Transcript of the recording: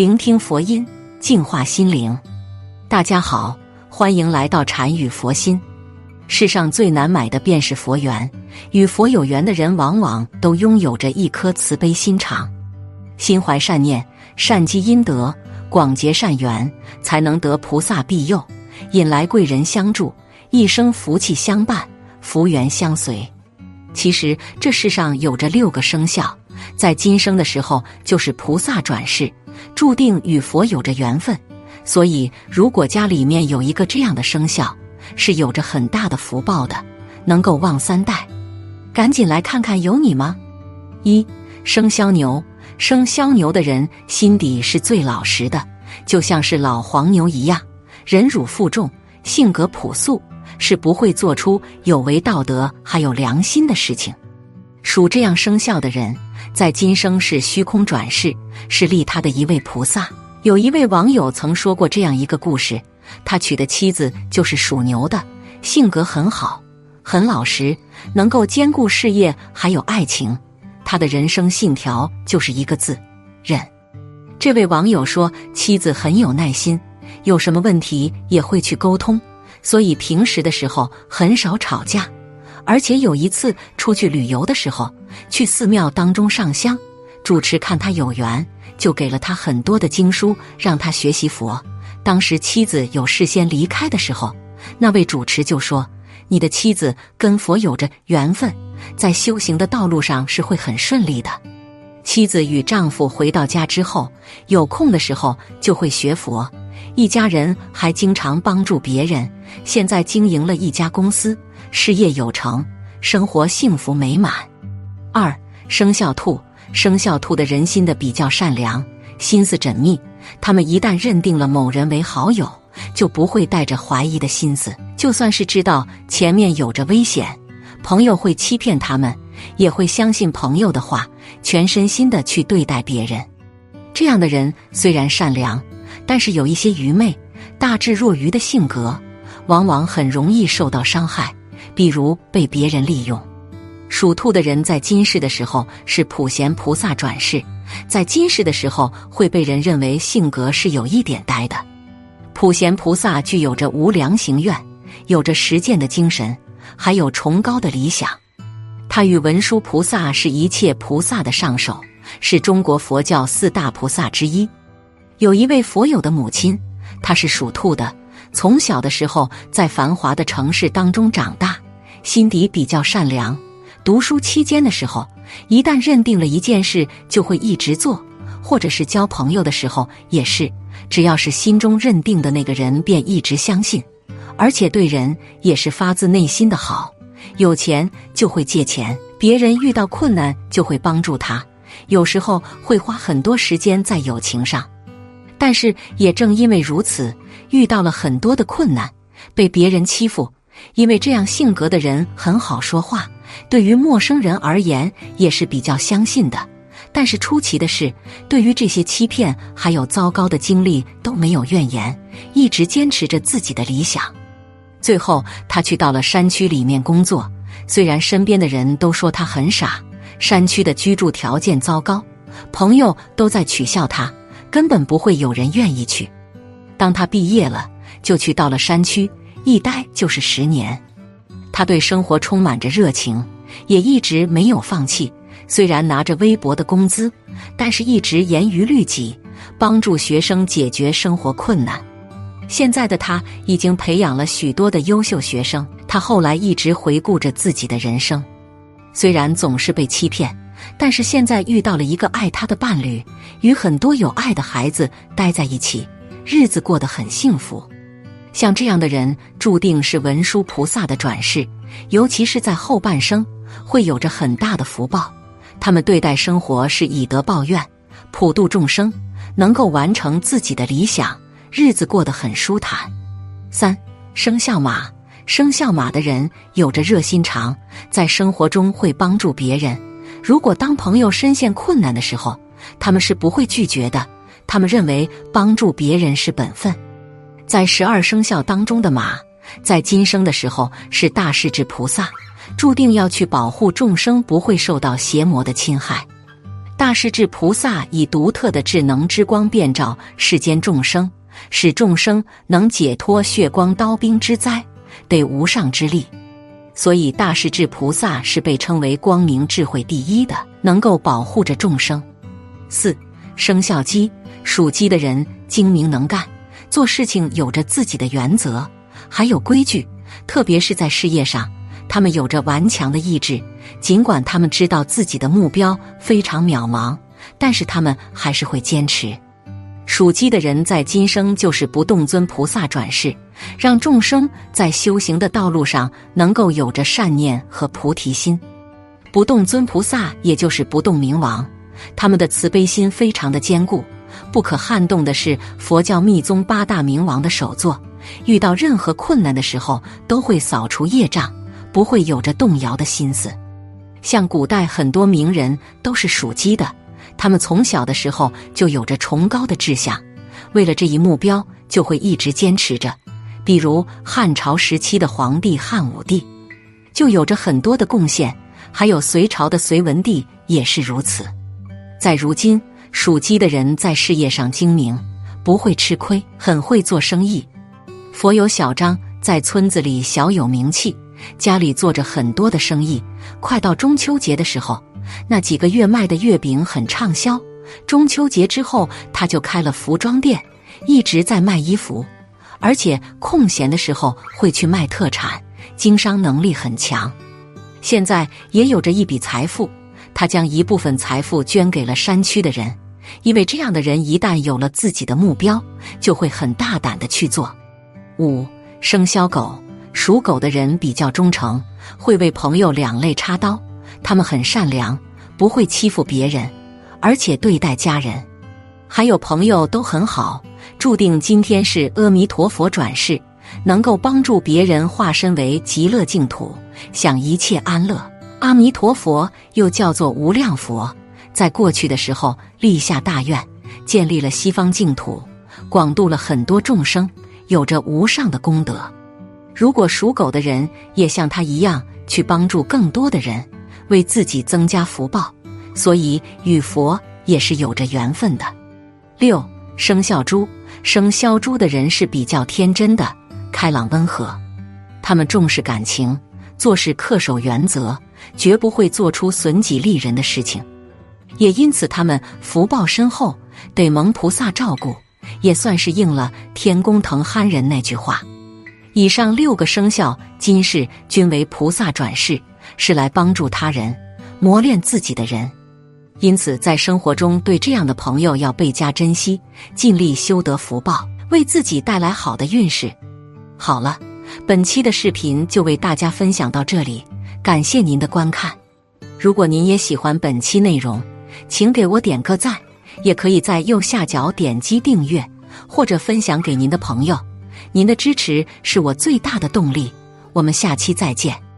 聆听佛音，净化心灵。大家好，欢迎来到禅语佛心。世上最难买的便是佛缘，与佛有缘的人，往往都拥有着一颗慈悲心肠，心怀善念，善积阴德，广结善缘，才能得菩萨庇佑，引来贵人相助，一生福气相伴，福缘相随。其实这世上有着六个生肖，在今生的时候就是菩萨转世，注定与佛有着缘分。所以，如果家里面有一个这样的生肖，是有着很大的福报的，能够旺三代。赶紧来看看有你吗？一生肖牛，生肖牛的人心底是最老实的，就像是老黄牛一样，忍辱负重，性格朴素。是不会做出有违道德还有良心的事情。属这样生肖的人，在今生是虚空转世，是利他的一位菩萨。有一位网友曾说过这样一个故事：他娶的妻子就是属牛的，性格很好，很老实，能够兼顾事业还有爱情。他的人生信条就是一个字：忍。这位网友说，妻子很有耐心，有什么问题也会去沟通。所以平时的时候很少吵架，而且有一次出去旅游的时候，去寺庙当中上香，主持看他有缘，就给了他很多的经书，让他学习佛。当时妻子有事先离开的时候，那位主持就说：“你的妻子跟佛有着缘分，在修行的道路上是会很顺利的。”妻子与丈夫回到家之后，有空的时候就会学佛。一家人还经常帮助别人，现在经营了一家公司，事业有成，生活幸福美满。二生肖兔，生肖兔的人心的比较善良，心思缜密。他们一旦认定了某人为好友，就不会带着怀疑的心思。就算是知道前面有着危险，朋友会欺骗他们，也会相信朋友的话，全身心的去对待别人。这样的人虽然善良。但是有一些愚昧、大智若愚的性格，往往很容易受到伤害，比如被别人利用。属兔的人在今世的时候是普贤菩萨转世，在今世的时候会被人认为性格是有一点呆的。普贤菩萨具有着无量行愿，有着实践的精神，还有崇高的理想。他与文殊菩萨是一切菩萨的上首，是中国佛教四大菩萨之一。有一位佛友的母亲，她是属兔的。从小的时候在繁华的城市当中长大，心底比较善良。读书期间的时候，一旦认定了一件事，就会一直做；或者是交朋友的时候，也是，只要是心中认定的那个人，便一直相信，而且对人也是发自内心的好。有钱就会借钱，别人遇到困难就会帮助他，有时候会花很多时间在友情上。但是也正因为如此，遇到了很多的困难，被别人欺负。因为这样性格的人很好说话，对于陌生人而言也是比较相信的。但是出奇的是，对于这些欺骗还有糟糕的经历都没有怨言，一直坚持着自己的理想。最后，他去到了山区里面工作。虽然身边的人都说他很傻，山区的居住条件糟糕，朋友都在取笑他。根本不会有人愿意去。当他毕业了，就去到了山区，一待就是十年。他对生活充满着热情，也一直没有放弃。虽然拿着微薄的工资，但是一直严于律己，帮助学生解决生活困难。现在的他已经培养了许多的优秀学生。他后来一直回顾着自己的人生，虽然总是被欺骗。但是现在遇到了一个爱他的伴侣，与很多有爱的孩子待在一起，日子过得很幸福。像这样的人，注定是文殊菩萨的转世，尤其是在后半生，会有着很大的福报。他们对待生活是以德报怨，普度众生，能够完成自己的理想，日子过得很舒坦。三生肖马，生肖马的人有着热心肠，在生活中会帮助别人。如果当朋友深陷困难的时候，他们是不会拒绝的。他们认为帮助别人是本分。在十二生肖当中的马，在今生的时候是大势至菩萨，注定要去保护众生不会受到邪魔的侵害。大势至菩萨以独特的智能之光遍照世间众生，使众生能解脱血光刀兵之灾，得无上之力。所以，大势至菩萨是被称为光明智慧第一的，能够保护着众生。四生肖鸡，属鸡的人精明能干，做事情有着自己的原则，还有规矩。特别是在事业上，他们有着顽强的意志。尽管他们知道自己的目标非常渺茫，但是他们还是会坚持。属鸡的人在今生就是不动尊菩萨转世，让众生在修行的道路上能够有着善念和菩提心。不动尊菩萨也就是不动明王，他们的慈悲心非常的坚固，不可撼动的是佛教密宗八大明王的首座。遇到任何困难的时候，都会扫除业障，不会有着动摇的心思。像古代很多名人都是属鸡的，他们从小的时候就有着崇高的志向，为了这一目标就会一直坚持着。比如汉朝时期的皇帝汉武帝，就有着很多的贡献，还有隋朝的隋文帝也是如此。在如今，属鸡的人在事业上精明，不会吃亏，很会做生意。佛有小张，在村子里小有名气，家里做着很多的生意。快到中秋节的时候，那几个月卖的月饼很畅销。中秋节之后，他就开了服装店，一直在卖衣服，而且空闲的时候会去卖特产，经商能力很强。现在也有着一笔财富，他将一部分财富捐给了山区的人，因为这样的人一旦有了自己的目标，就会很大胆的去做。五生肖狗，属狗的人比较忠诚，会为朋友两肋插刀。他们很善良，不会欺负别人，而且对待家人还有朋友都很好。注定今天是阿弥陀佛转世，能够帮助别人化身为极乐净土，享一切安乐。阿弥陀佛又叫做无量佛，在过去的时候立下大愿，建立了西方净土，广度了很多众生。有着无上的功德，如果属狗的人也像他一样去帮助更多的人，为自己增加福报，所以与佛也是有着缘分的。六生肖猪，生肖猪的人是比较天真的、开朗温和，他们重视感情，做事恪守原则，绝不会做出损己利人的事情，也因此他们福报深厚，得蒙菩萨照顾。也算是应了“天公疼憨人”那句话。以上六个生肖今世均为菩萨转世，是来帮助他人、磨练自己的人。因此，在生活中对这样的朋友要倍加珍惜，尽力修得福报，为自己带来好的运势。好了，本期的视频就为大家分享到这里，感谢您的观看。如果您也喜欢本期内容，请给我点个赞。也可以在右下角点击订阅，或者分享给您的朋友。您的支持是我最大的动力。我们下期再见。